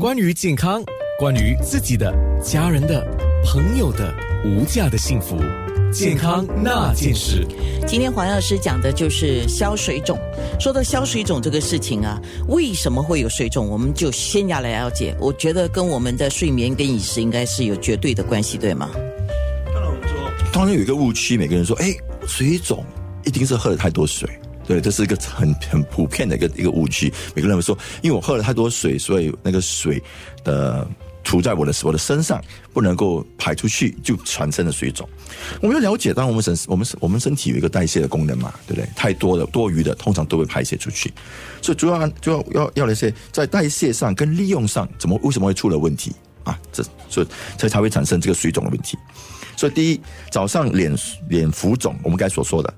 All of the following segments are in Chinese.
关于健康，关于自己的、家人的、朋友的无价的幸福，健康那件事。今天黄药师讲的就是消水肿。说到消水肿这个事情啊，为什么会有水肿？我们就先要来了解。我觉得跟我们的睡眠跟饮食应该是有绝对的关系，对吗？当然，我们说，当然有一个误区，每个人说，哎，水肿一定是喝了太多水。对，这是一个很很普遍的一个一个误区。每个人会说，因为我喝了太多水，所以那个水的涂在我的我的身上不能够排出去，就产生了水肿。我们要了解，当然我们身我们我们身体有一个代谢的功能嘛，对不对？太多的多余的，通常都会排泄出去。所以主要就要要要那些在代谢上跟利用上，怎么为什么会出了问题啊？这所以才才会产生这个水肿的问题。所以第一，早上脸脸浮肿，我们刚才所说的。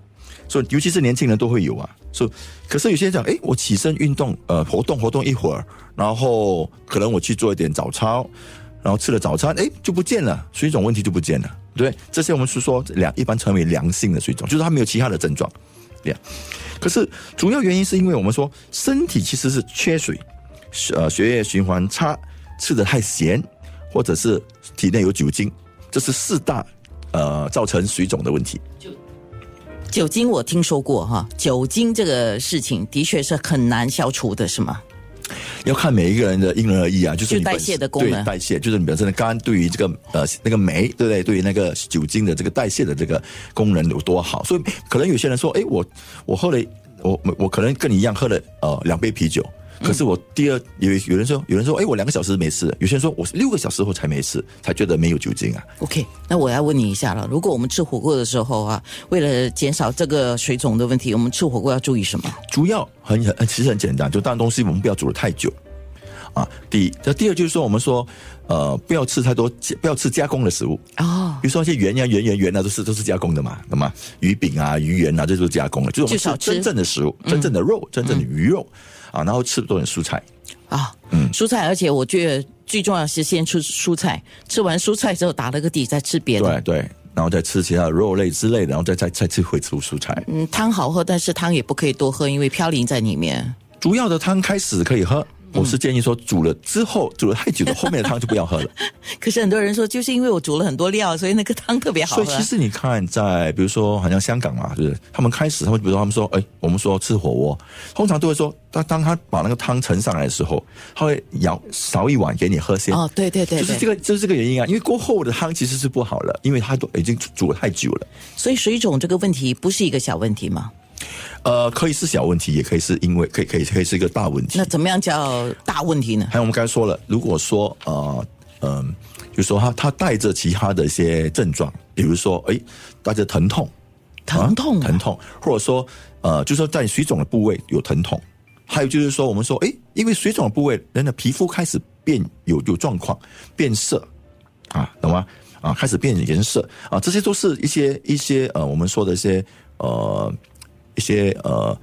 所以，尤其是年轻人都会有啊。说，可是有些人讲，哎，我起身运动，呃，活动活动一会儿，然后可能我去做一点早操，然后吃了早餐，哎，就不见了，水肿问题就不见了。对，这些我们是说良一般称为良性的水肿，就是它没有其他的症状。对，可是主要原因是因为我们说身体其实是缺水，呃，血液循环差，吃的太咸，或者是体内有酒精，这是四大呃造成水肿的问题。精我听说过哈，酒精这个事情的确是很难消除的，是吗？要看每一个人的因人而异啊，就是代谢的功能，代谢就是你本身的肝对于这个呃那个酶，对不对？对于那个酒精的这个代谢的这个功能有多好？所以可能有些人说，哎，我我喝了，我我可能跟你一样喝了呃两杯啤酒。可是我第二有有人说有人说哎我两个小时没事，有些人说我是六个小时后才没事，才觉得没有酒精啊。OK，那我要问你一下了，如果我们吃火锅的时候啊，为了减少这个水肿的问题，我们吃火锅要注意什么？主要很很其实很简单，就当东西我们不要煮的太久啊。第一，那第二就是说我们说呃不要吃太多不要吃加工的食物哦，比如说一些圆呀圆圆圆啊都是都是加工的嘛，那么鱼饼啊鱼圆啊这都是加工的，就是我们吃真正的食物，真正的肉，真正的鱼肉。啊，然后吃多点蔬菜啊，嗯，蔬菜，而且我觉得最重要是先吃蔬菜，吃完蔬菜之后打了个底，再吃别的，对对，然后再吃其他的肉类之类的，然后再再再吃回出蔬菜。嗯，汤好喝，但是汤也不可以多喝，因为嘌呤在里面。主要的汤开始可以喝。我是建议说，煮了之后煮了太久的后面的汤就不要喝了。可是很多人说，就是因为我煮了很多料，所以那个汤特别好喝。所以其实你看，在比如说，好像香港嘛，就是他们开始，他们比如说他们说，哎，我们说吃火锅，通常都会说，当当他把那个汤盛上来的时候，他会舀勺一碗给你喝先。哦，对对对，就是这个，就是这个原因啊。因为过后的汤其实是不好了，因为它都已经煮了太久了。所以水肿这个问题不是一个小问题吗？呃，可以是小问题，也可以是因为可以可以可以是一个大问题。那怎么样叫大问题呢？还有我们刚才说了，如果说呃嗯，就说他他带着其他的一些症状，比如说哎带着疼痛，疼痛疼痛，或者说呃，就说在水肿的部位有疼痛，还有就是说我们说哎，因为水肿的部位人的皮肤开始变有有状况变色啊，懂吗？啊，开始变颜色啊，这些都是一些一些呃，我们说的一些呃。一些呃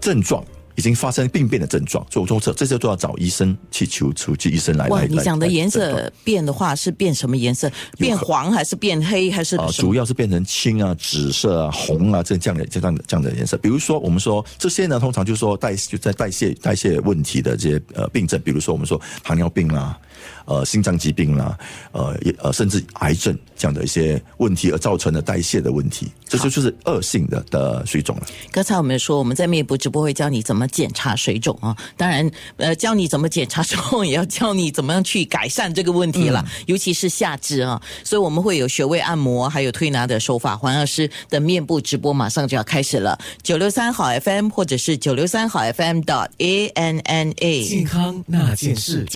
症状已经发生病变的症状，做做测，这些都要找医生去求出去医生来哇，你讲的颜色变的话是变什么颜色？变黄还是变黑还是？啊，主要是变成青啊、紫色啊、红啊这这样的这样的这样的颜色。比如说，我们说这些呢，通常就是说代就在代谢代谢问题的这些呃病症，比如说我们说糖尿病啦。呃，心脏疾病啦，呃，也呃，甚至癌症这样的一些问题而造成的代谢的问题，这就就是恶性的的水肿了。刚才我们说，我们在面部直播会教你怎么检查水肿啊，当然，呃，教你怎么检查之后，也要教你怎么样去改善这个问题了，尤其是下肢啊。所以我们会有穴位按摩，还有推拿的手法。黄药师的面部直播马上就要开始了，九六三好 FM 或者是九六三好 FM dot A N N A 健康那件事。